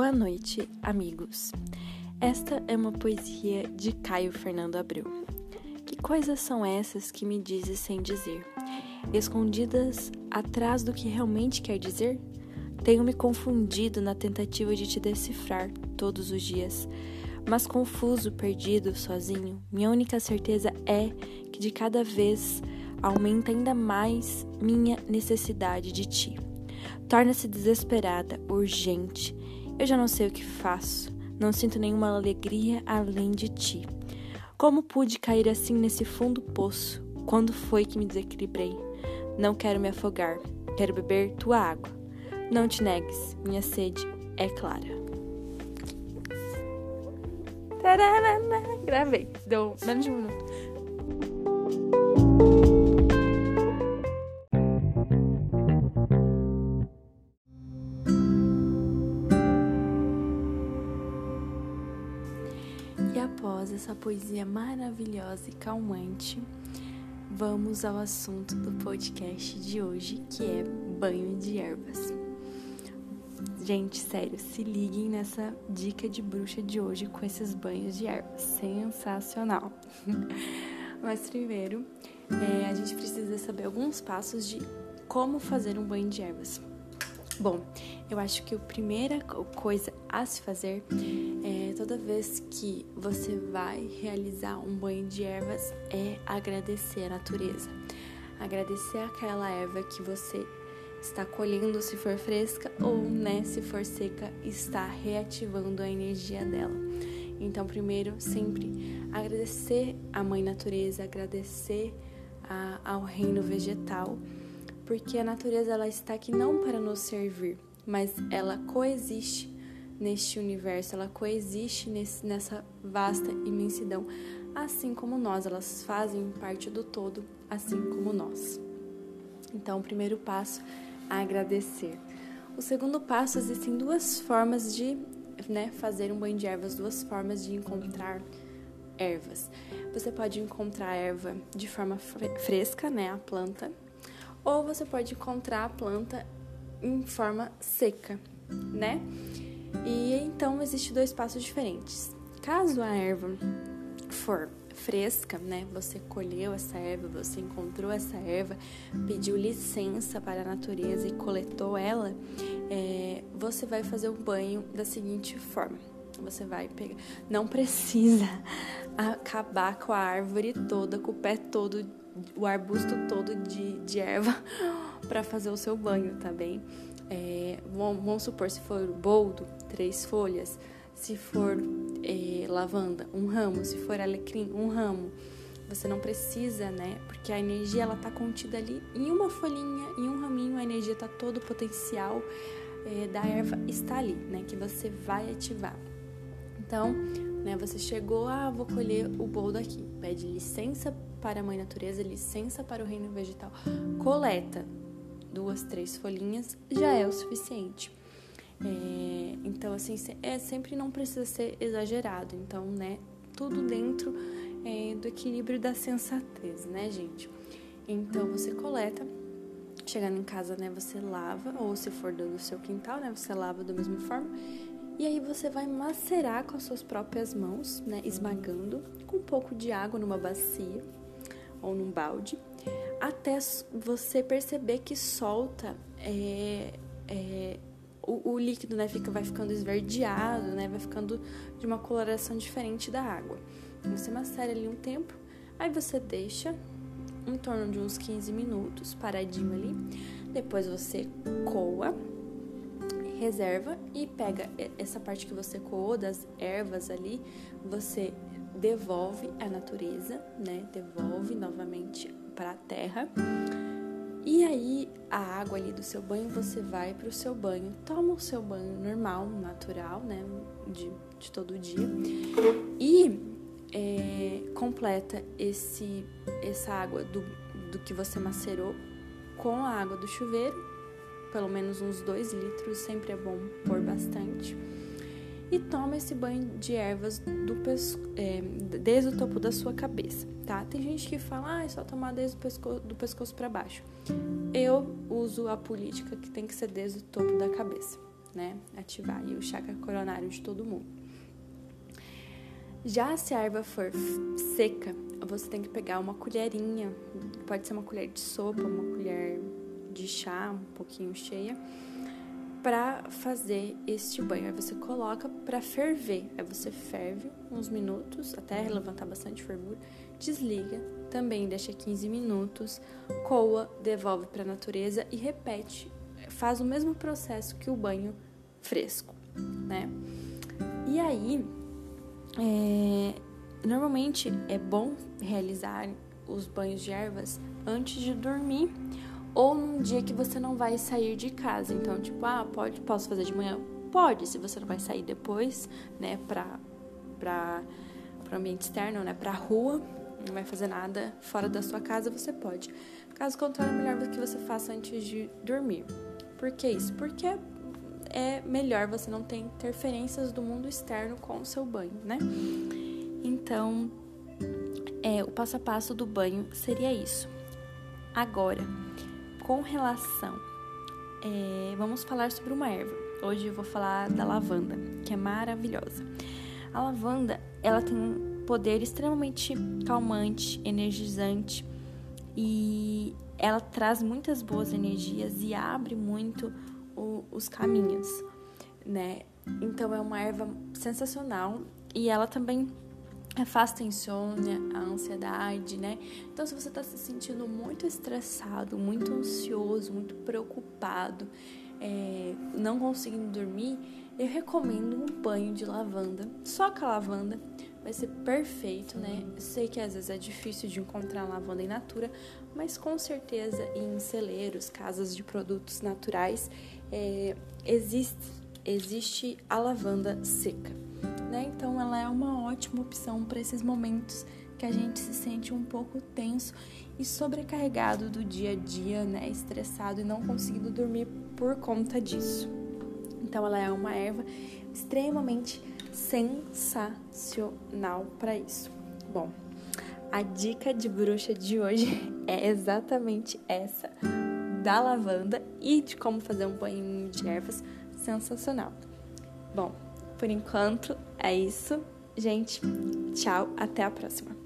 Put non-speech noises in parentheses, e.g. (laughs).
Boa noite, amigos. Esta é uma poesia de Caio Fernando Abreu. Que coisas são essas que me dizes sem dizer? Escondidas atrás do que realmente quer dizer? Tenho me confundido na tentativa de te decifrar todos os dias, mas confuso, perdido, sozinho, minha única certeza é que de cada vez aumenta ainda mais minha necessidade de ti. Torna-se desesperada, urgente. Eu já não sei o que faço. Não sinto nenhuma alegria além de ti. Como pude cair assim nesse fundo poço? Quando foi que me desequilibrei? Não quero me afogar. Quero beber tua água. Não te negues, minha sede é clara. Gravei. Deu menos de um minuto. Essa poesia maravilhosa e calmante, vamos ao assunto do podcast de hoje, que é banho de ervas. Gente, sério, se liguem nessa dica de bruxa de hoje com esses banhos de ervas. Sensacional! (laughs) Mas primeiro, é, a gente precisa saber alguns passos de como fazer um banho de ervas. Bom, eu acho que a primeira coisa a se fazer toda vez que você vai realizar um banho de ervas é agradecer a natureza. Agradecer aquela erva que você está colhendo se for fresca ou, né, se for seca, está reativando a energia dela. Então, primeiro, sempre agradecer à mãe natureza, agradecer a, ao reino vegetal porque a natureza ela está aqui não para nos servir, mas ela coexiste neste universo, ela coexiste nesse, nessa vasta imensidão, assim como nós, elas fazem parte do todo, assim como nós. Então, o primeiro passo é agradecer. O segundo passo existem duas formas de né, fazer um banho de ervas, duas formas de encontrar ervas. Você pode encontrar a erva de forma fresca, né, a planta, ou você pode encontrar a planta em forma seca, né? E então existe dois passos diferentes. Caso a erva for fresca, né? Você colheu essa erva, você encontrou essa erva, pediu licença para a natureza e coletou ela, é, você vai fazer o banho da seguinte forma. Você vai pegar. Não precisa (laughs) acabar com a árvore toda, com o pé todo o arbusto todo de, de erva (laughs) para fazer o seu banho, tá bem? É, vamos supor, se for boldo, três folhas, se for é, lavanda, um ramo, se for alecrim, um ramo. Você não precisa, né? Porque a energia ela tá contida ali em uma folhinha, em um raminho, a energia tá todo o potencial é, da erva está ali, né? Que você vai ativar. Então, né? Você chegou, ah, vou colher o boldo aqui. Pede licença para a mãe natureza, licença para o reino vegetal. Coleta duas, três folhinhas já é o suficiente. É, então, assim, é, sempre não precisa ser exagerado. Então, né, tudo dentro é, do equilíbrio da sensatez, né, gente? Então, você coleta, chegando em casa, né, você lava, ou se for do seu quintal, né, você lava da mesma forma e aí você vai macerar com as suas próprias mãos, né, esmagando com um pouco de água numa bacia ou num balde, até você perceber que solta é, é, o, o, líquido, né, fica, vai ficando esverdeado, né, vai ficando de uma coloração diferente da água. Você macera ali um tempo, aí você deixa em torno de uns 15 minutos paradinho ali. Depois você coa reserva e pega essa parte que você coou das ervas ali, você devolve à natureza, né? Devolve novamente para a terra. E aí a água ali do seu banho você vai para o seu banho, toma o seu banho normal, natural, né? De, de todo dia e é, completa esse essa água do, do que você macerou com a água do chuveiro pelo menos uns 2 litros, sempre é bom pôr bastante. E toma esse banho de ervas do é, desde o topo da sua cabeça, tá? Tem gente que fala, ah, é só tomar desde o pescoço, do pescoço para baixo. Eu uso a política que tem que ser desde o topo da cabeça, né? Ativar o chakra coronário de todo mundo. Já se a erva for seca, você tem que pegar uma colherinha, pode ser uma colher de sopa, uma colher de chá, um pouquinho cheia, para fazer este banho. Aí você coloca para ferver. Aí você ferve uns minutos até levantar bastante fervura, desliga, também deixa 15 minutos, coa, devolve para a natureza e repete. Faz o mesmo processo que o banho fresco, né? E aí, é, normalmente é bom realizar os banhos de ervas antes de dormir ou num dia que você não vai sair de casa. Então, tipo, ah, pode, posso fazer de manhã? Pode, se você não vai sair depois, né, pra, pra, pro ambiente externo, né, pra rua, não vai fazer nada fora da sua casa, você pode. Caso contrário, é melhor que você faça antes de dormir. Por que isso? Porque é melhor você não ter interferências do mundo externo com o seu banho, né? Então, é, o passo a passo do banho seria isso. Agora, com relação, é, vamos falar sobre uma erva. Hoje eu vou falar da lavanda, que é maravilhosa. A lavanda, ela tem um poder extremamente calmante, energizante e ela traz muitas boas energias e abre muito o, os caminhos, né? Então é uma erva sensacional e ela também afasta a insônia, a ansiedade, né? Então, se você está se sentindo muito estressado, muito ansioso, muito preocupado, é, não conseguindo dormir, eu recomendo um banho de lavanda. Só com a lavanda vai ser perfeito, né? Sei que às vezes é difícil de encontrar lavanda em natura, mas com certeza em celeiros, casas de produtos naturais, é, existe, existe a lavanda seca né? Então ela é uma ótima opção para esses momentos que a gente se sente um pouco tenso e sobrecarregado do dia a dia, né? Estressado e não conseguindo dormir por conta disso. Então ela é uma erva extremamente sensacional para isso. Bom, a dica de bruxa de hoje (laughs) é exatamente essa da lavanda e de como fazer um banho de ervas sensacional. Bom, por enquanto, é isso. Gente, tchau, até a próxima.